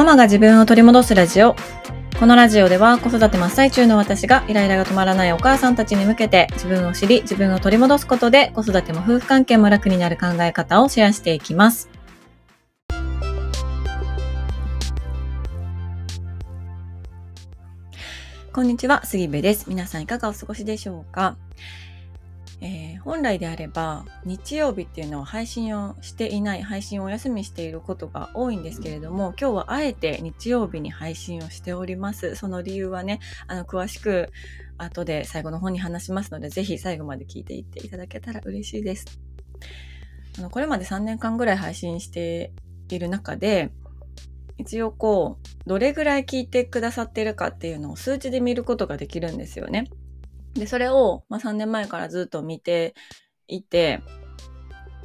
ママが自分を取り戻すラジオ。このラジオでは子育て真っ最中の私がイライラが止まらないお母さんたちに向けて自分を知り自分を取り戻すことで子育ても夫婦関係も楽になる考え方をシェアしていきます。こんにちは、杉部です。皆さんいかがお過ごしでしょうか？えー、本来であれば日曜日っていうのは配信をしていない配信をお休みしていることが多いんですけれども今日はあえて日曜日に配信をしております。その理由はねあの詳しく後で最後の方に話しますのでぜひ最後まで聞いていっていただけたら嬉しいです。あのこれまで3年間ぐらい配信している中で一応こうどれぐらい聞いてくださっているかっていうのを数値で見ることができるんですよね。で、それを、まあ、3年前からずっと見ていて、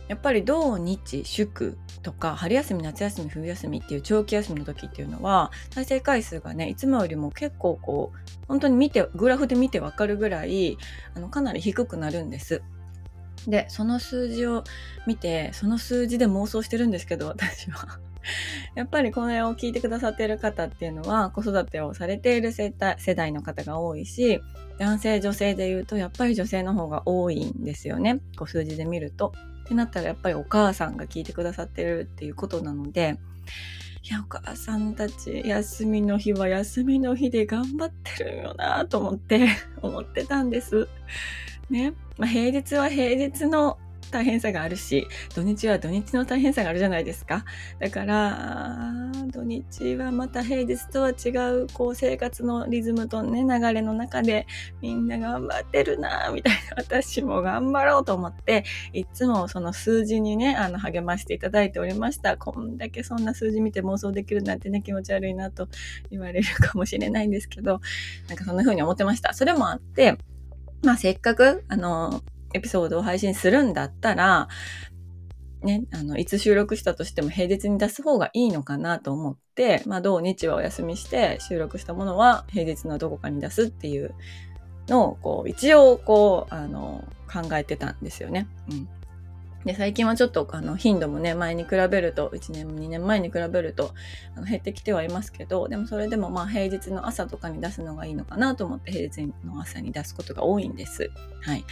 やっぱり土日祝とか春休み夏休み冬休みっていう長期休みの時っていうのは再生回数がねいつもよりも結構こう本当に見てグラフで見てわかるぐらいあのかなり低くなるんです。でその数字を見てその数字で妄想してるんですけど私は やっぱりこれを聞いてくださっている方っていうのは子育てをされている世代の方が多いし男性女性で言うとやっぱり女性の方が多いんですよねこう数字で見ると。ってなったらやっぱりお母さんが聞いてくださってるっていうことなのでいやお母さんたち休みの日は休みの日で頑張ってるよなと思って思ってたんです。ね、まあ、平日は平日の大変さがあるし土日は土日の大変さがあるじゃないですか。だから土日はまた平日とは違うこう生活のリズムとね流れの中でみんな頑張ってるなみたいな私も頑張ろうと思っていつもその数字にねあの励ましていただいておりました。こんだけそんな数字見て妄想できるなんてね気持ち悪いなと言われるかもしれないんですけどなんかそんな風に思ってました。それもあってまあせっかくあのエピソードを配信するんだったら、ね、あの、いつ収録したとしても平日に出す方がいいのかなと思って、まあ、土日はお休みして収録したものは平日のどこかに出すっていうのを、こう、一応、こう、あの、考えてたんですよね。うん。で、最近はちょっとあの頻度もね、前に比べると、1年、2年前に比べるとあの減ってきてはいますけど、でもそれでもまあ平日の朝とかに出すのがいいのかなと思って平日の朝に出すことが多いんです。はい。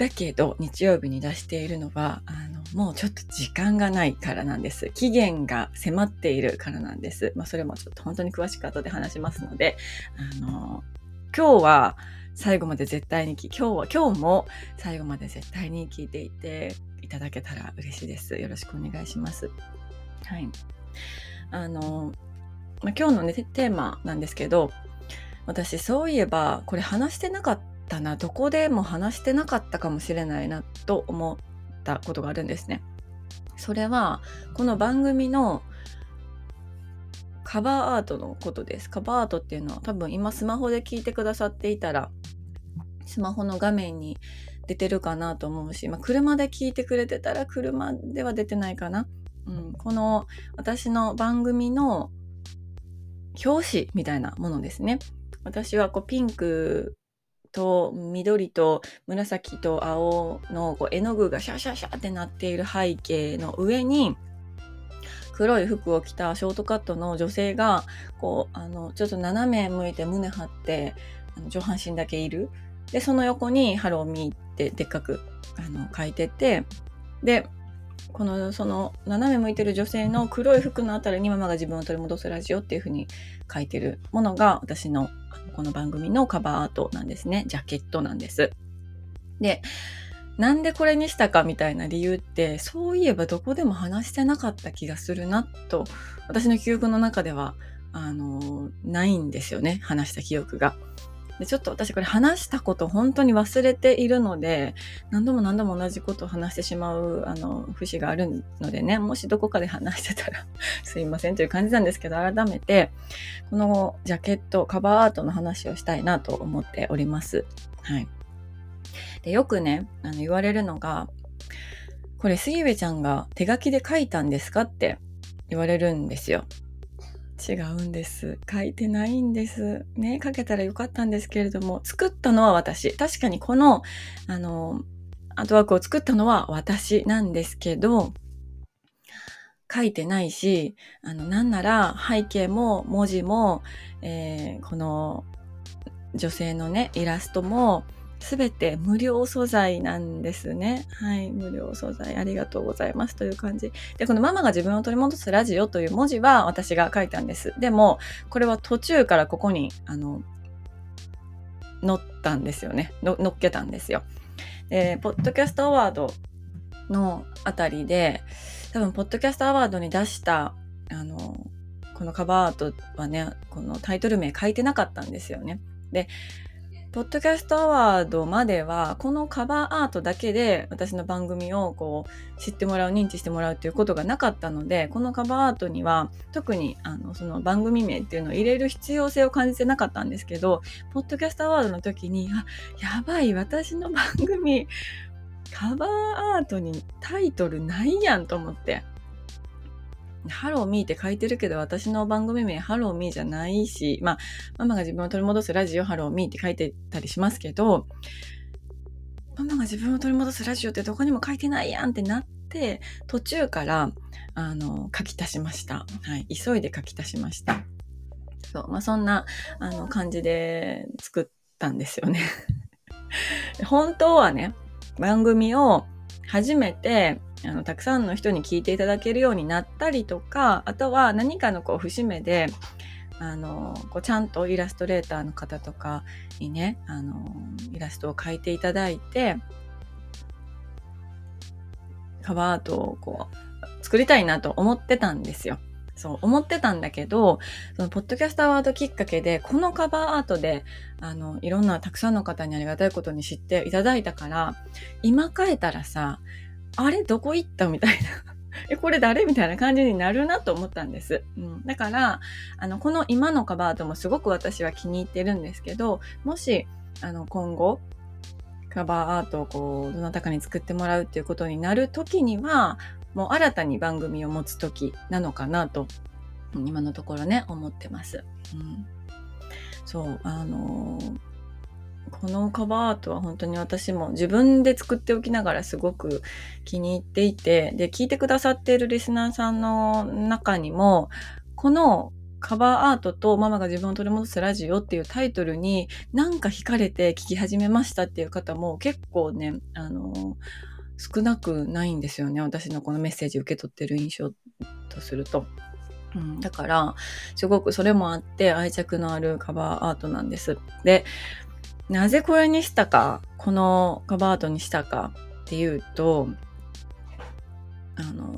だけど日曜日に出しているのはあのもうちょっと時間がないからなんです。期限が迫っているからなんです。まあ、それもちょっと本当に詳しく後で話しますので、あの今日は最後まで絶対に今日は今日も最後まで絶対に聞いていていただけたら嬉しいです。よろしくお願いします。はい。あの、まあ、今日のねテーマなんですけど、私そういえばこれ話してなかったったなどこでも話してなかったかもしれないなと思ったことがあるんですね。それはこの番組のカバーアートのことです。カバーアートっていうのは多分今スマホで聞いてくださっていたらスマホの画面に出てるかなと思うし、まあ、車で聞いてくれてたら車では出てないかな。うん、この私の番組の表紙みたいなものですね。私はこうピンクと緑と紫と青のこう絵の具がシャシャシャってなっている背景の上に黒い服を着たショートカットの女性がこうあのちょっと斜め向いて胸張ってあの上半身だけいる。でその横に「ハローミー」ってでっかくあの書いててでこのその斜め向いてる女性の黒い服のあたりにママが自分を取り戻すラジオっていう風に書いてるものが私のこの番組のカバーアートなんですね。ジャケットなんです。で、なんでこれにしたかみたいな理由って、そういえばどこでも話してなかった気がするなと、私の記憶の中では、あの、ないんですよね。話した記憶が。でちょっと私これ話したこと本当に忘れているので何度も何度も同じことを話してしまうあの節があるのでねもしどこかで話してたら すいませんという感じなんですけど改めてこのジャケットカバーアートの話をしたいなと思っております。はい、でよくねあの言われるのがこれ杉部ちゃんが手書きで書いたんですかって言われるんですよ。違うんです。書いてないんです。ね、書けたらよかったんですけれども、作ったのは私。確かにこの、あの、アートワークを作ったのは私なんですけど、書いてないし、あの、なんなら背景も文字も、えー、この女性のね、イラストも、すべて無料素材なんですね。はい、無料素材ありがとうございますという感じ。で、このママが自分を取り戻すラジオという文字は私が書いたんです。でも、これは途中からここに、あの、載ったんですよね。の載っけたんですよ。で、ポッドキャストアワードのあたりで、多分、ポッドキャストアワードに出した、あの、このカバーアートはね、このタイトル名書いてなかったんですよね。で、ポッドキャストアワードまでは、このカバーアートだけで私の番組をこう知ってもらう、認知してもらうということがなかったので、このカバーアートには特にあのその番組名っていうのを入れる必要性を感じてなかったんですけど、ポッドキャストアワードの時に、あ、やばい、私の番組、カバーアートにタイトルないやんと思って。 Hello me って書いてるけど、私の番組名 Hello me じゃないし、まあ、ママが自分を取り戻すラジオハローミーって書いてたりしますけど、ママが自分を取り戻すラジオってどこにも書いてないやんってなって、途中から、あの、書き足しました。はい。急いで書き足しました。そう。まあ、そんな、あの、感じで作ったんですよね。本当はね、番組を初めてあのたくさんの人に聞いていただけるようになったりとかあとは何かのこう節目であのこうちゃんとイラストレーターの方とかにねあのイラストを描いていただいてカバーアートをこう作りたいなと思ってたんですよ。そう思ってたんだけど、そのポッドキャストアワードきっかけで、このカバーアートで、あの、いろんなたくさんの方にありがたいことに知っていただいたから、今変えたらさ、あれ？どこ行った？みたいな。え、これ誰？みたいな感じになるなと思ったんです。うん、だから、あの、この今のカバーともすごく私は気に入ってるんですけど、もし、あの、今後、カバーアートをこう、どなたかに作ってもらうっていうことになる時には、もう新たに番組を持つ時なのかなと、今のところね、思ってます。うん、そう、あのーこのカバーアートは本当に私も自分で作っておきながらすごく気に入っていて、で、聞いてくださっているリスナーさんの中にも、このカバーアートとママが自分を取り戻すラジオっていうタイトルになんか惹かれて聞き始めましたっていう方も結構ね、あの、少なくないんですよね。私のこのメッセージ受け取ってる印象とすると。うん、だから、すごくそれもあって愛着のあるカバーアートなんです。で、なぜこれにしたか、このカバートにしたかっていうと、あの、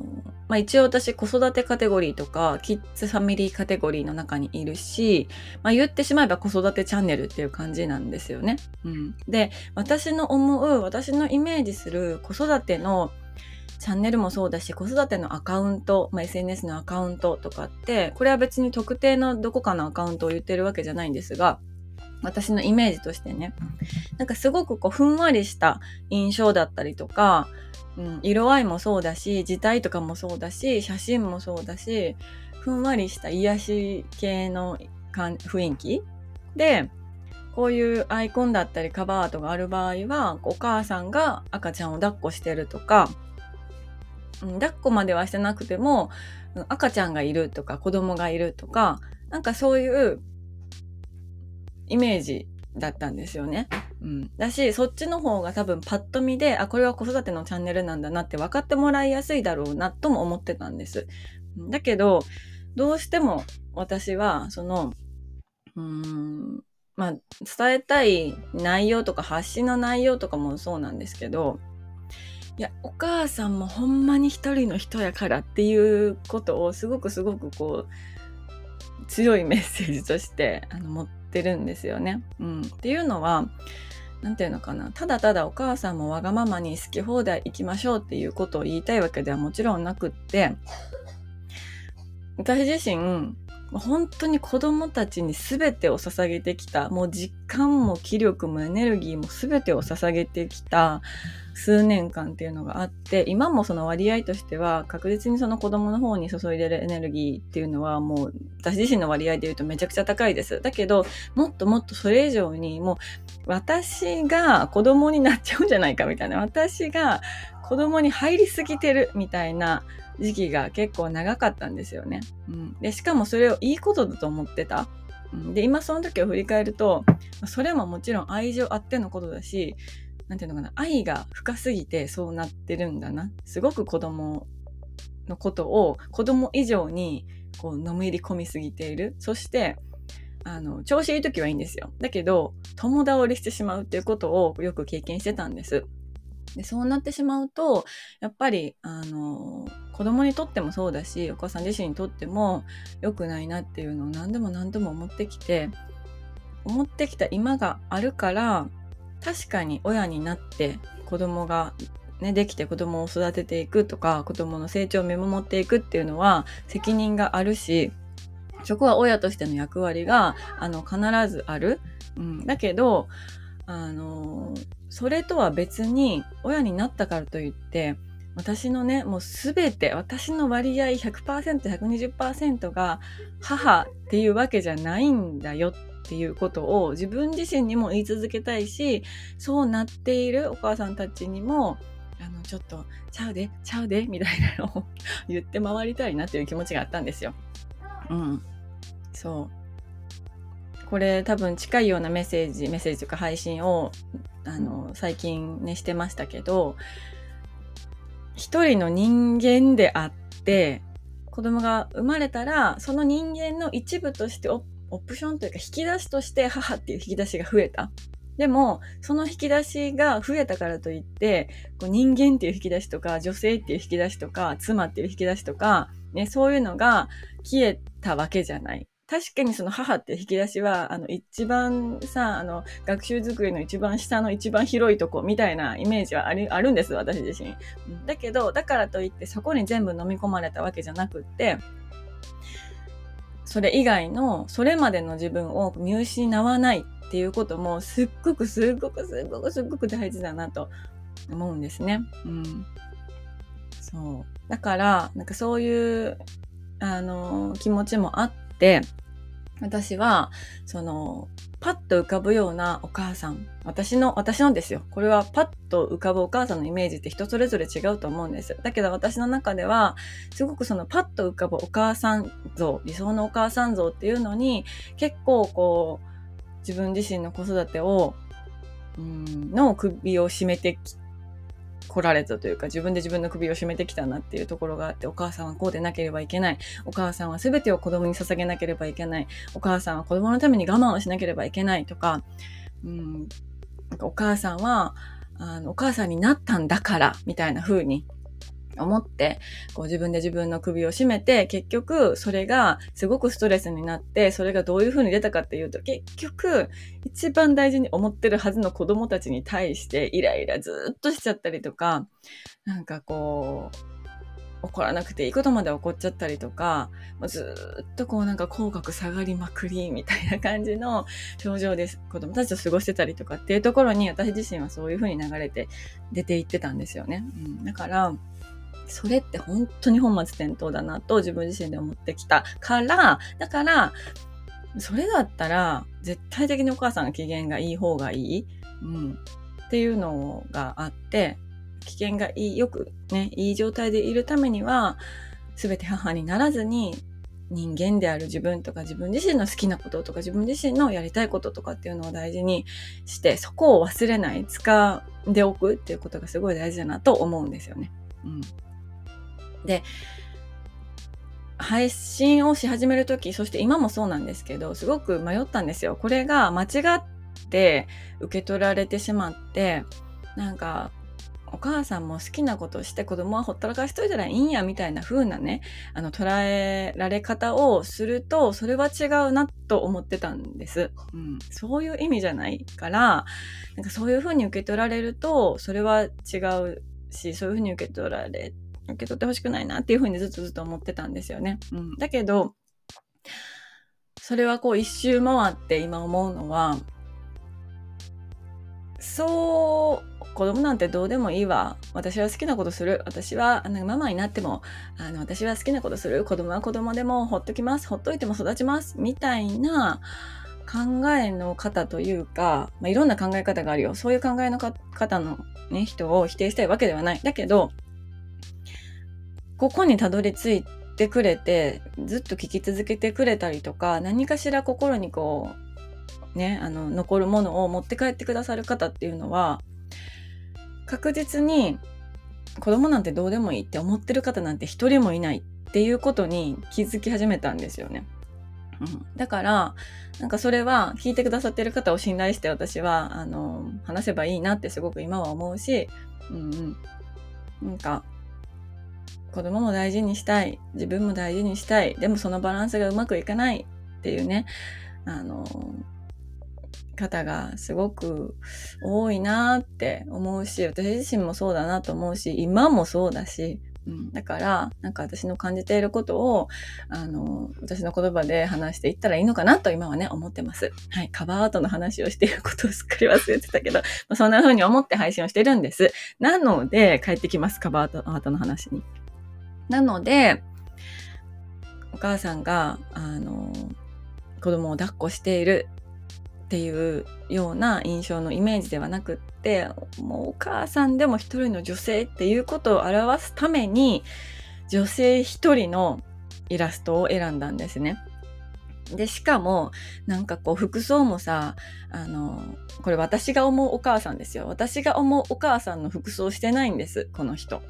まあ、一応私子育てカテゴリーとかキッズファミリーカテゴリーの中にいるし、まあ、言ってしまえば子育てチャンネルっていう感じなんですよね。うん、で、私の思う、私のイメージする子育てのチャンネルもそうだし、子育てのアカウント、まあ、SNS のアカウントとかって、これは別に特定のどこかのアカウントを言ってるわけじゃないんですが、私のイメージとしてね。なんかすごくこう、ふんわりした印象だったりとか、うん、色合いもそうだし、字体とかもそうだし、写真もそうだし、ふんわりした癒し系の雰囲気？で、こういうアイコンだったりカバーアートがある場合は、お母さんが赤ちゃんを抱っこしてるとか、うん、抱っこまではしてなくても、赤ちゃんがいるとか子供がいるとか、なんかそういうイメージだったんですよね。うん。だし、そっちの方が多分パッと見で、あ、これは子育てのチャンネルなんだなって分かってもらいやすいだろうなとも思ってたんです。だけど、どうしても私は、その、うーん、まあ、伝えたい内容とか発信の内容とかもそうなんですけど、いや、お母さんもほんまに一人の人やからっていうことをすごくすごくこう、強いメッセージとしてあの持ってってるんですよね。うん、っていうのは何て言うのかな。ただただお母さんもわがままに好き放題行きましょうっていうことを言いたいわけではもちろんなくって 私自身本当に子供たちに全てを捧げてきた。もう実感も気力もエネルギーも全てを捧げてきた。数年間っていうのがあって、今もその割合としては確実にその子供の方に注いでるエネルギーっていうのはもう私自身の割合で言うとめちゃくちゃ高いです。だけど、もっともっとそれ以上にもう私が子供になっちゃうんじゃないかみたいな、私が子供に入りすぎてるみたいな時期が結構長かったんですよね。うん、でしかもそれをいいことだと思ってた。うん、で今その時を振り返るとそれももちろん愛情あってのことだし何て言うのかな愛が深すぎてそうなってるんだな。すごく子供のことを子供以上にこうのめり込みすぎている。そしてあの調子いい時はいいんですよ。だけど友倒れしてしまうっていうことをよく経験してたんです。でそうなってしまうとやっぱりあの子供にとってもそうだしお母さん自身にとっても良くないなっていうのを何度も何度も思ってきて思ってきた今があるから確かに親になって子供がね、できて子供を育てていくとか子供の成長を見守っていくっていうのは責任があるしそこは親としての役割があの必ずある。うん、だけどあのそれとは別に親になったからといって私のねもう全て私の割合 100%120% が母っていうわけじゃないんだよっていうことを自分自身にも言い続けたいしそうなっているお母さんたちにもあのちょっとちゃうでちゃうでみたいなのを 言って回りたいなっていう気持ちがあったんですよ。うん、そうこれ多分近いようなメッセージメッセージとか配信をあの最近ねしてましたけど一人の人間であって子供が生まれたらその人間の一部としてオプションというか引き出しとして母っていう引き出しが増えた。でも、その引き出しが増えたからといって、こう人間っていう引き出しとか、女性っていう引き出しとか、妻っていう引き出しとか、ね、そういうのが消えたわけじゃない。確かにその母って引き出しは、あの、一番さ、あの、学習机の一番下の一番広いとこみたいなイメージはあるあるんです、私自身。だけど、だからといってそこに全部飲み込まれたわけじゃなくって、それ以外の、それまでの自分を見失わないっていうことも、すっごくすっごくすっごくすっごく大事だなと思うんですね。うん。そう。だから、なんかそういう、あの、気持ちもあって、私は、その、パッと浮かぶようなお母さん。私の、私のですよ。これはパッと浮かぶお母さんのイメージって人それぞれ違うと思うんです。だけど私の中では、すごくそのパッと浮かぶお母さん像、理想のお母さん像っていうのに、結構こう、自分自身の子育てを、うん、の首を絞めてき来られたというか、自分で自分の首を絞めてきたなっていうところがあって、お母さんはこうでなければいけない。お母さんは全てを子供に捧げなければいけない。お母さんは子供のために我慢をしなければいけないとか、うん、なんかお母さんは、あの、お母さんになったんだから、みたいな風に思って、こう自分で自分の首を絞めて、結局それがすごくストレスになって、それがどういう風に出たかっていうと、結局一番大事に思ってるはずの子供たちに対してイライラずっとしちゃったりとか、なんかこう、怒らなくていいことまで起こっちゃったりとか、ずっとこうなんか口角下がりまくりみたいな感じの表情で子供たちと過ごしてたりとかっていうところに私自身はそういう風に流れて出ていってたんですよね。うん、だから、それって本当に本末転倒だなと自分自身で思ってきたから、だから、それだったら絶対的にお母さんが機嫌がいい方がいい、うん、っていうのがあって、機嫌がいい、よくね、いい状態でいるためには、すべて母にならずに人間である自分とか自分自身の好きなこととか自分自身のやりたいこととかっていうのを大事にしてそこを忘れない使っておくっていうことがすごい大事だなと思うんですよね。うん、で、配信をし始めるとき、そして今もそうなんですけど、すごく迷ったんですよ。これが間違って受け取られてしまって、なんか、お母さんも好きなことをして子供はほったらかしといたらいいんやみたいな風なね、あの捉えられ方をすると、それは違うなと思ってたんです。うん。そういう意味じゃないから、なんかそういう風に受け取られると、それは違うし、そういう風に受け取られ受け取ってほしくないなっていうふうにずっとずっと思ってたんですよね。うん、だけど、それはこう一周回って今思うのは、そう、子供なんてどうでもいいわ。私は好きなことする。私は、なんかママになっても、あの、私は好きなことする。子供は子供でもほっときます。ほっといても育ちます。みたいな考えの方というか、まあ、いろんな考え方があるよ。そういう考えの方のね、人を否定したいわけではない。だけど、ここにたどり着いてくれてずっと聞き続けてくれたりとか何かしら心にこうねあの残るものを持って帰ってくださる方っていうのは確実に子供なんてどうでもいいって思ってる方なんて一人もいないっていうことに気づき始めたんですよね。うん、だからなんかそれは聞いてくださってる方を信頼して私はあの話せばいいなってすごく今は思うし、うんうん、なんか子供も大事にしたい。自分も大事にしたい。でもそのバランスがうまくいかない。っていうね。あの方がすごく多いなって思うし私自身もそうだなと思うし今もそうだし。うん、だからなんか私の感じていることをあの私の言葉で話していったらいいのかなと今はね思ってます。はい、カバーアートの話をしていることをすっかり忘れてたけど、まそんな風に思って配信をしてるんです。なので帰ってきます。カバーアートの話に。なのでお母さんがあの子供を抱っこしているっていうような印象のイメージではなくってもうお母さんでも一人の女性っていうことを表すために女性一人のイラストを選んだんですね。で、しかも、なんかこう、服装もさ、あの、これ私が思うお母さんですよ。私が思うお母さんの服装してないんです、この人。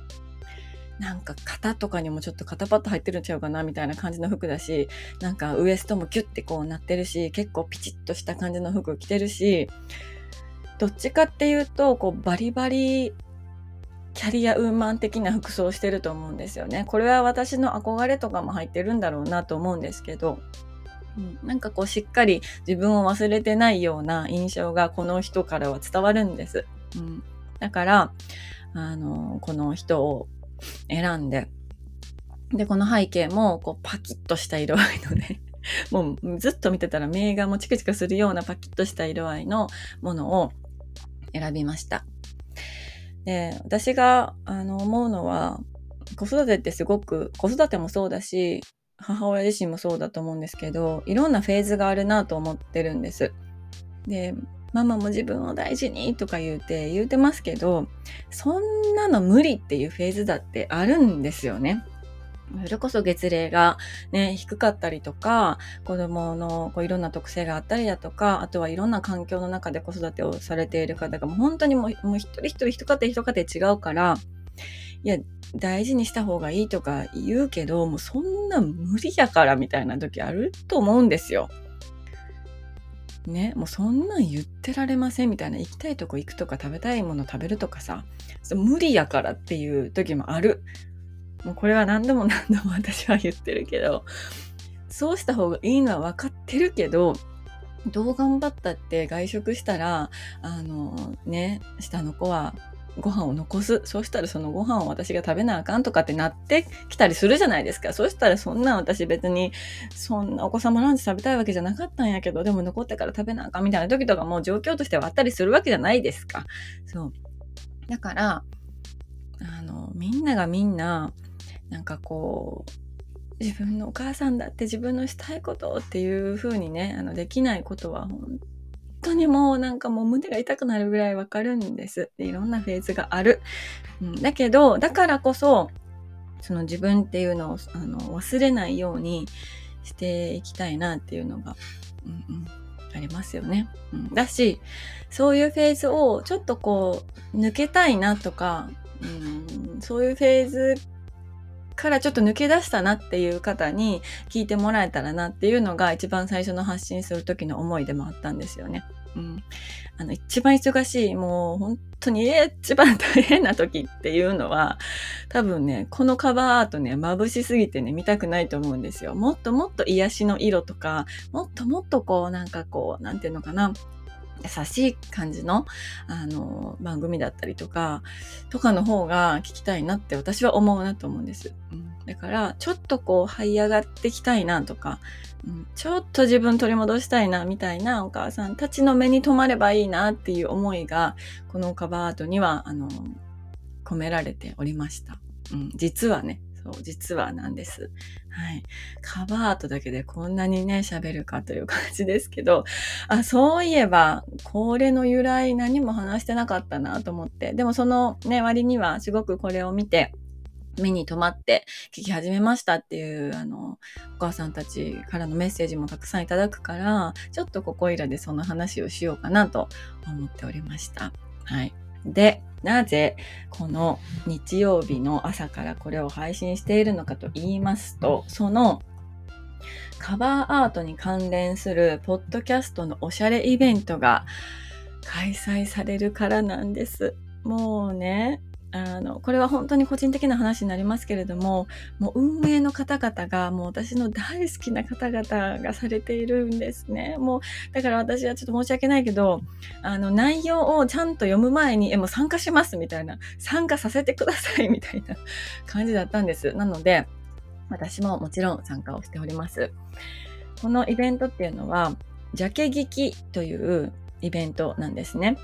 なんか肩とかにもちょっと肩パッド入ってるんちゃうかなみたいな感じの服だし、なんかウエストもキュッてこうなってるし、結構ピチッとした感じの服着てるし、どっちかっていうと、こうバリバリキャリアウーマン的な服装をしてると思うんですよね。これは私の憧れとかも入ってるんだろうなと思うんですけど、うん、なんかこうしっかり自分を忘れてないような印象がこの人からは伝わるんです。うん、だから、あの、この人を選んで、で、この背景も、こう、パキッとした色合いのね、もうずっと見てたら目がもチクチクするようなパキッとした色合いのものを選びました。で、私が、あの、思うのは、子育てってすごく、子育てもそうだし、母親自身もそうだと思うんですけど、いろんなフェーズがあるなと思ってるんです。で、ママも自分を大事にとか言うて言うてますけど、そんなの無理っていうフェーズだってあるんですよね。それこそ月齢がね、低かったりとか、子供のこういろんな特性があったりだとか、あとはいろんな環境の中で子育てをされている方がもう本当にもうもう一人一人一家庭一家庭違うから、いや、大事にした方がいいとか言うけど、もうそんな無理やからみたいな時あると思うんですよ。ね、もうそんなん言ってられませんみたいな行きたいとこ行くとか食べたいもの食べるとかさ無理やからっていう時もある。もうこれは何度も何度も 私は言ってるけどそうした方がいいのは分かってるけどどう頑張ったって外食したらあのね下の子はご飯を残す。そうしたらそのご飯を私が食べなあかんとかってなってきたりするじゃないですか。そうしたらそんな私別に、そんなお子様ランチ食べたいわけじゃなかったんやけど、でも残ってから食べなあかんみたいな時とかもう状況としてはあったりするわけじゃないですか。そう。だから、あの、みんながみんな、なんかこう、自分のお母さんだって自分のしたいことっていう風にね、あの、できないことは本当にもうなんかもう胸が痛くなるぐらいわかるんです。でいろんなフェーズがある。うん、だけど、だからこそ、その自分っていうのをあの忘れないようにしていきたいなっていうのが、うんうん、ありますよね。うん、だし、そういうフェーズをちょっとこう抜けたいなとか、うん、そういうフェーズからちょっと抜け出したなっていう方に聞いてもらえたらなっていうのが一番最初の発信する時の思いでもあったんですよね。うん。あの、一番忙しい、もう本当に 一番大変な時っていうのは、多分ね、このカバーアートね、眩しすぎてね、見たくないと思うんですよ。もっともっと癒しの色とか、もっともっとこう、なんかこう、なんていうのかな、優しい感じの、あの、番組だったりとか、とかの方が聞きたいなって私は思うなと思うんです。うん、だから、ちょっとこう、這い上がってきたいなとか、うん、ちょっと自分取り戻したいな、みたいなお母さんたちの目に留まればいいなっていう思いが、このカバーアートには、あの、込められておりました。うん、実はね、そう、実はなんです。はい。カバーアートだけでこんなにね、喋るかという感じですけど、あ、そういえば、これの由来何も話してなかったなと思って。でもそのね、割にはすごくこれを見て、目に留まって聞き始めましたっていうあのお母さんたちからのメッセージもたくさんいただくからちょっとここいらでその話をしようかなと思っておりました。はい。で、なぜこの日曜日の朝からこれを配信しているのかと言いますと、そのカバーアートに関連するポッドキャストのおしゃれイベントが開催されるからなんです。もうね、あの、これは本当に個人的な話になりますけれども、もう運営の方々がもう私の大好きな方々がされているんですね。もう、だから私はちょっと申し訳ないけど、あの、内容をちゃんと読む前に、え、もう参加しますみたいな、参加させてくださいみたいな感じだったんです。なので、私ももちろん参加をしております。このイベントっていうのは、ジャケ聞きというイベントなんですね。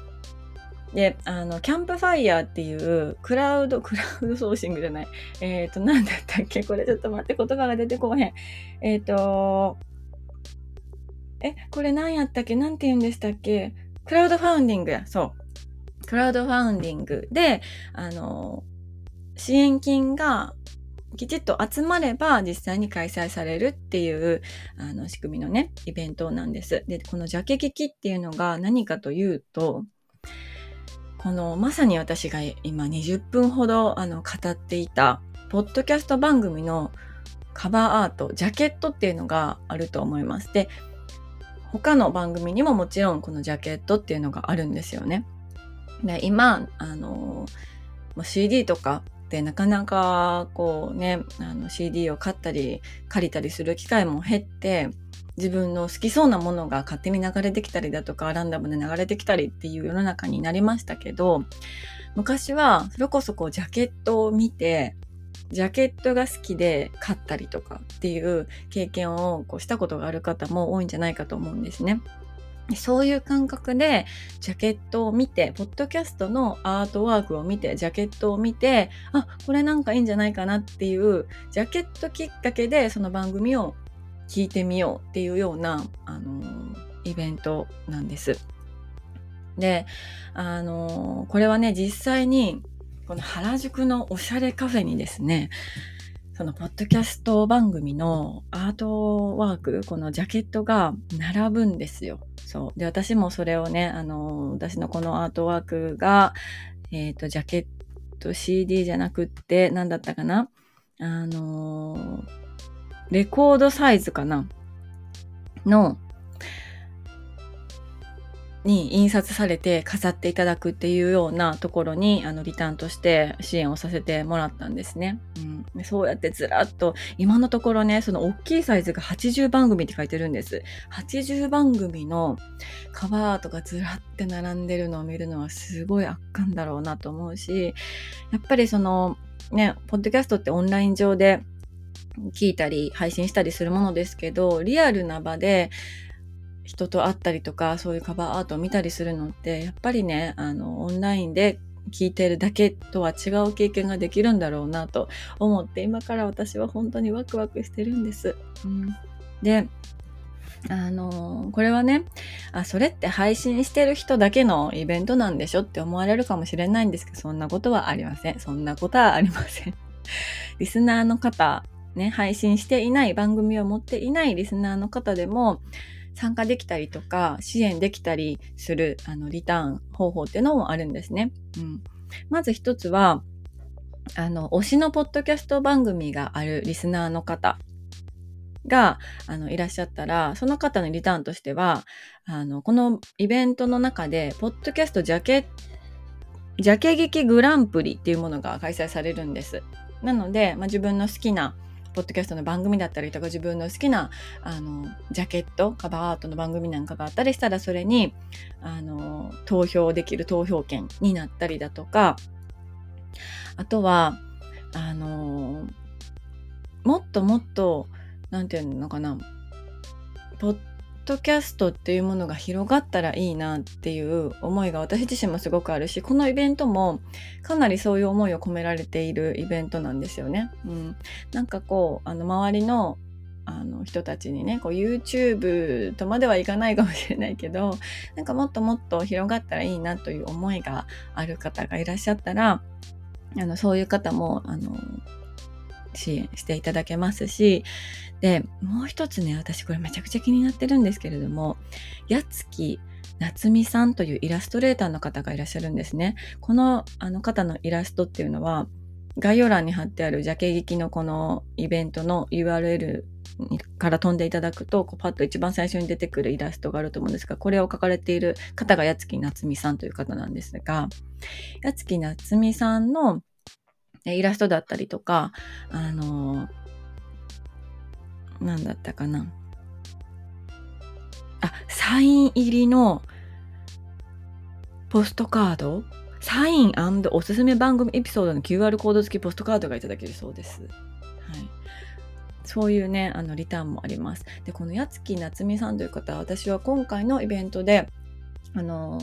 で、あの、キャンプファイヤーっていうクラウド、クラウドソーシングじゃない。えっ、ー、と、なんだったっけ？これちょっと待って、言葉が出てこへん。えっ、ー、と、え、これ何やったっけ？何て言うんでしたっけ？クラウドファウンディングや。そう。クラウドファウンディングで、あの、支援金がきちっと集まれば実際に開催されるっていうあの仕組みのね、イベントなんです。で、このジャケ聞きっていうのが何かというと、このまさに私が今20分ほどあの語っていたポッドキャスト番組のカバーアート、ジャケットっていうのがあると思います。で、他の番組にももちろんこのジャケットっていうのがあるんですよね。で、今、あの、CD とかってなかなかこうね、CD を買ったり借りたりする機会も減って、自分の好きそうなものが勝手に流れてきたりだとか、ランダムで流れてきたりっていう世の中になりましたけど、昔はそれこそこうジャケットを見て、ジャケットが好きで買ったりとかっていう経験をこうしたことがある方も多いんじゃないかと思うんですね。そういう感覚でジャケットを見て、ポッドキャストのアートワークを見て、ジャケットを見て、あ、これなんかいいんじゃないかなっていう、ジャケットきっかけでその番組を聞いてみようっていうような、あのイベントなんです。で、あのこれはね、実際に、この原宿のおしゃれカフェにですね、そのポッドキャスト番組のアートワーク、このジャケットが並ぶんですよ。そう。で、私もそれをね、あの、私のこのアートワークが、えっ、ー、と、ジャケット CD じゃなくって、何だったかな？あのレコードサイズかな？の、に印刷されて飾っていただくっていうようなところにあのリターンとして支援をさせてもらったんですね。うん、そうやってずらっと今のところねその大きいサイズが80番組って書いてるんです。80番組のカバーアートがずらって並んでるのを見るのはすごい圧巻だろうなと思うしやっぱりそのねポッドキャストってオンライン上で聞いたり配信したりするものですけど、リアルな場で人と会ったりとか、そういうカバーアートを見たりするのって、やっぱりね、あの、オンラインで聞いてるだけとは違う経験ができるんだろうなと思って、今から私は本当にワクワクしてるんです。うん、で、あのこれはねあ、それって配信してる人だけのイベントなんでしょって思われるかもしれないんですけど、そんなことはありません。そんなことはありません。リスナーの方ね、配信していない番組を持っていないリスナーの方でも参加できたりとか支援できたりするあのリターン方法っていうのもあるんですね。うん、まず一つはあの推しのポッドキャスト番組があるリスナーの方があのいらっしゃったらその方のリターンとしてはあのこのイベントの中でポッドキャストジャケジャケ劇グランプリっていうものが開催されるんです。なので、まあ、自分の好きなポッドキャストの番組だったりとか自分の好きなあのジャケットカバーアートの番組なんかがあったりしたらそれにあの投票できる投票権になったりだとかあとはあのもっともっと何て言うのかなポッドキャストっていうものが広がったらいいなっていう思いが私自身もすごくあるしこのイベントもかなりそういう思いを込められているイベントなんですよね。うん、なんかこうあの周りのあの人たちにねこう YouTube とまではいかないかもしれないけどなんかもっともっと広がったらいいなという思いがある方がいらっしゃったらあのそういう方もあの支援していただけますし、で、もう一つね、私これめちゃくちゃ気になってるんですけれども、やつき夏美さんというイラストレーターの方がいらっしゃるんですね。このあの方のイラストっていうのは、概要欄に貼ってあるジャケ劇のこのイベントの URL から飛んでいただくと、こうパッと一番最初に出てくるイラストがあると思うんですが、これを描かれている方が八月夏美さんという方なんですが、八月夏美さんのイラストだったりとか、あのー、なんだったかな。あ、サイン入りのポストカード？サインおすすめ番組エピソードの QR コード付きポストカードがいただけるそうです。はい。そういうね、あの、リターンもあります。で、このやつきなつみさんという方は、私は今回のイベントで、あの、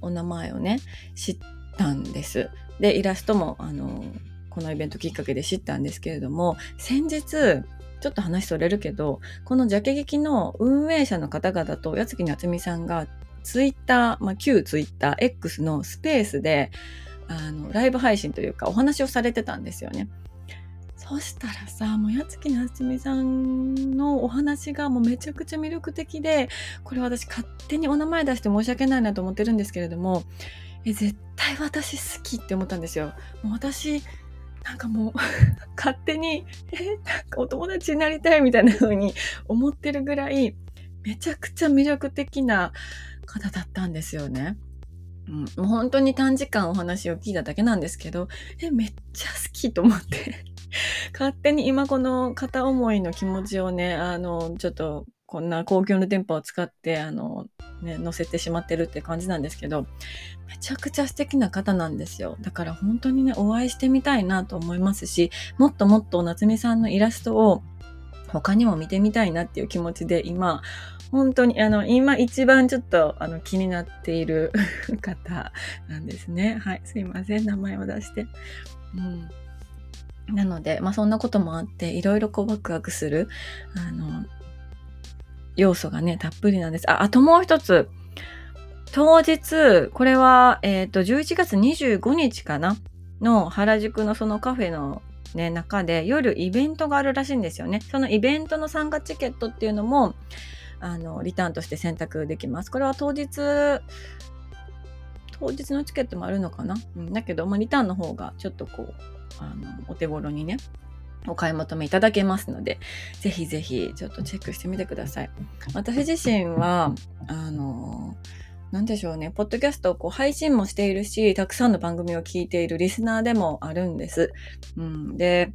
お名前をね、知ったんです。で、イラストも、あの、このイベントきっかけで知ったんですけれども、先日、ちょっと話それるけど、このジャケ劇の運営者の方々と、やつきなつみさんがツイッター、まあ、旧ツイッター X のスペースで、あの、ライブ配信というかお話をされてたんですよね。そしたらさ、もうやつきなつみさんのお話がもうめちゃくちゃ魅力的で、これ私勝手にお名前出して申し訳ないなと思ってるんですけれども、え、絶対私好きって思ったんですよ。もう私、なんかもう 勝手に、え、なんかお友達になりたいみたいな風に思ってるぐらい、めちゃくちゃ魅力的な方だったんですよね。うん、もう本当に短時間お話を聞いただけなんですけど、え、めっちゃ好きと思って 勝手に今この片思いの気持ちをね、あの、ちょっとこんな公共の電波を使って、あの、ね、載せてしまってるって感じなんですけど、めちゃくちゃ素敵な方なんですよ。だから本当にね、お会いしてみたいなと思いますし、もっともっと夏美さんのイラストを他にも見てみたいなっていう気持ちで今、本当に、あの、今一番ちょっと、あの、気になっている 方なんですね。はい。すいません。名前を出して。うん。なので、まあそんなこともあって、いろいろこうワクワクする、あの、要素がね、たっぷりなんです。あ、あともう一つ。当日、これは、えっ、ー、と、11月25日かな？の原宿のそのカフェのね、中で夜イベントがあるらしいんですよね。そのイベントの参加チケットっていうのも、あの、リターンとして選択できます。これは当日、当日のチケットもあるのかな、うん、だけど、まあ、リターンの方がちょっとこう、あの、お手頃にね、お買い求めいただけますので、ぜひぜひちょっとチェックしてみてください。私自身は、あの、なんでしょうね、ポッドキャストをこう配信もしているし、たくさんの番組を聞いているリスナーでもあるんです。うん、で、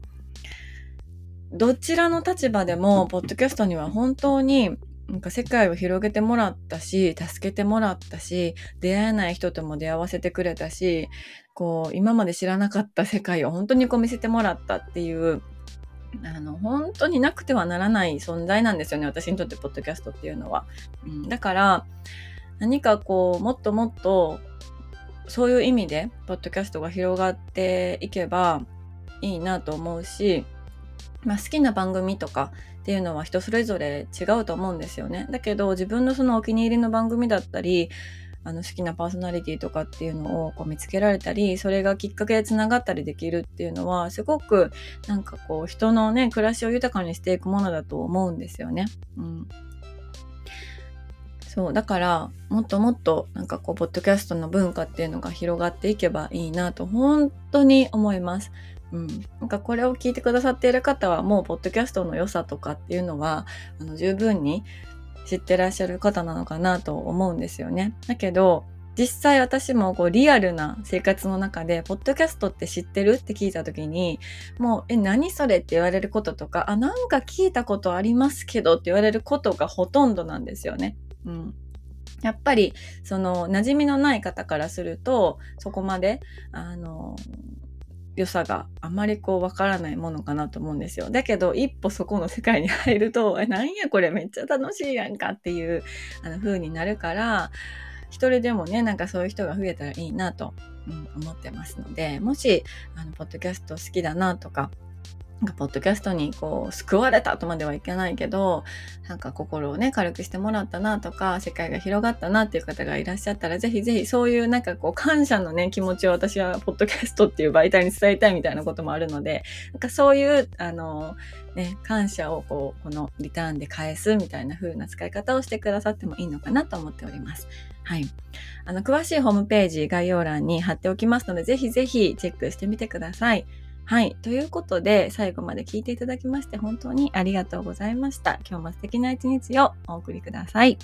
どちらの立場でも、ポッドキャストには本当になんか世界を広げてもらったし、助けてもらったし、出会えない人とも出会わせてくれたし、こう、今まで知らなかった世界を本当にこう見せてもらったっていう、あの、本当になくてはならない存在なんですよね。私にとってポッドキャストっていうのは。うん、だから、何かこう、もっともっと、そういう意味で、ポッドキャストが広がっていけばいいなと思うし、まあ、好きな番組とかっていうのは人それぞれ違うと思うんですよね。だけど自分のそのお気に入りの番組だったり、あの好きなパーソナリティとかっていうのをこう見つけられたり、それがきっかけで繋がったりできるっていうのは、すごくなんかこう人のね、暮らしを豊かにしていくものだと思うんですよね。うん。そう、だから、もっともっと、なんかこう、ポッドキャストの文化っていうのが広がっていけばいいなと、本当に思います。うん、なんかこれを聞いてくださっている方はもうポッドキャストの良さとかっていうのはあの十分に知ってらっしゃる方なのかなと思うんですよね。だけど実際私もこうリアルな生活の中で、ポッドキャストって知ってるって聞いた時に、もう、え、何それって言われることとか、あ、なんか聞いたことありますけどって言われることがほとんどなんですよね。うん。やっぱり、その、馴染みのない方からすると、そこまで、あの、良さがあまりこうわからないものかなと思うんですよ。だけど一歩そこの世界に入ると、え、なんやこれめっちゃ楽しいやんかっていうあの風になるから、一人でもね、なんかそういう人が増えたらいいなと、うん、思ってますので、もし、あの、ポッドキャスト好きだなとか、なんかポッドキャストにこう救われたとまではいけないけどなんか心をね軽くしてもらったなとか世界が広がったなっていう方がいらっしゃったらぜひぜひそういうなんかこう感謝のね気持ちを私はポッドキャストっていう媒体に伝えたいみたいなこともあるのでなんかそういうあのね感謝をこうこのリターンで返すみたいな風な使い方をしてくださってもいいのかなと思っております。はい。あの詳しいホームページ概要欄に貼っておきますのでぜひぜひチェックしてみてください。はい。ということで、最後まで聞いていただきまして本当にありがとうございました。今日も素敵な一日をお送りください。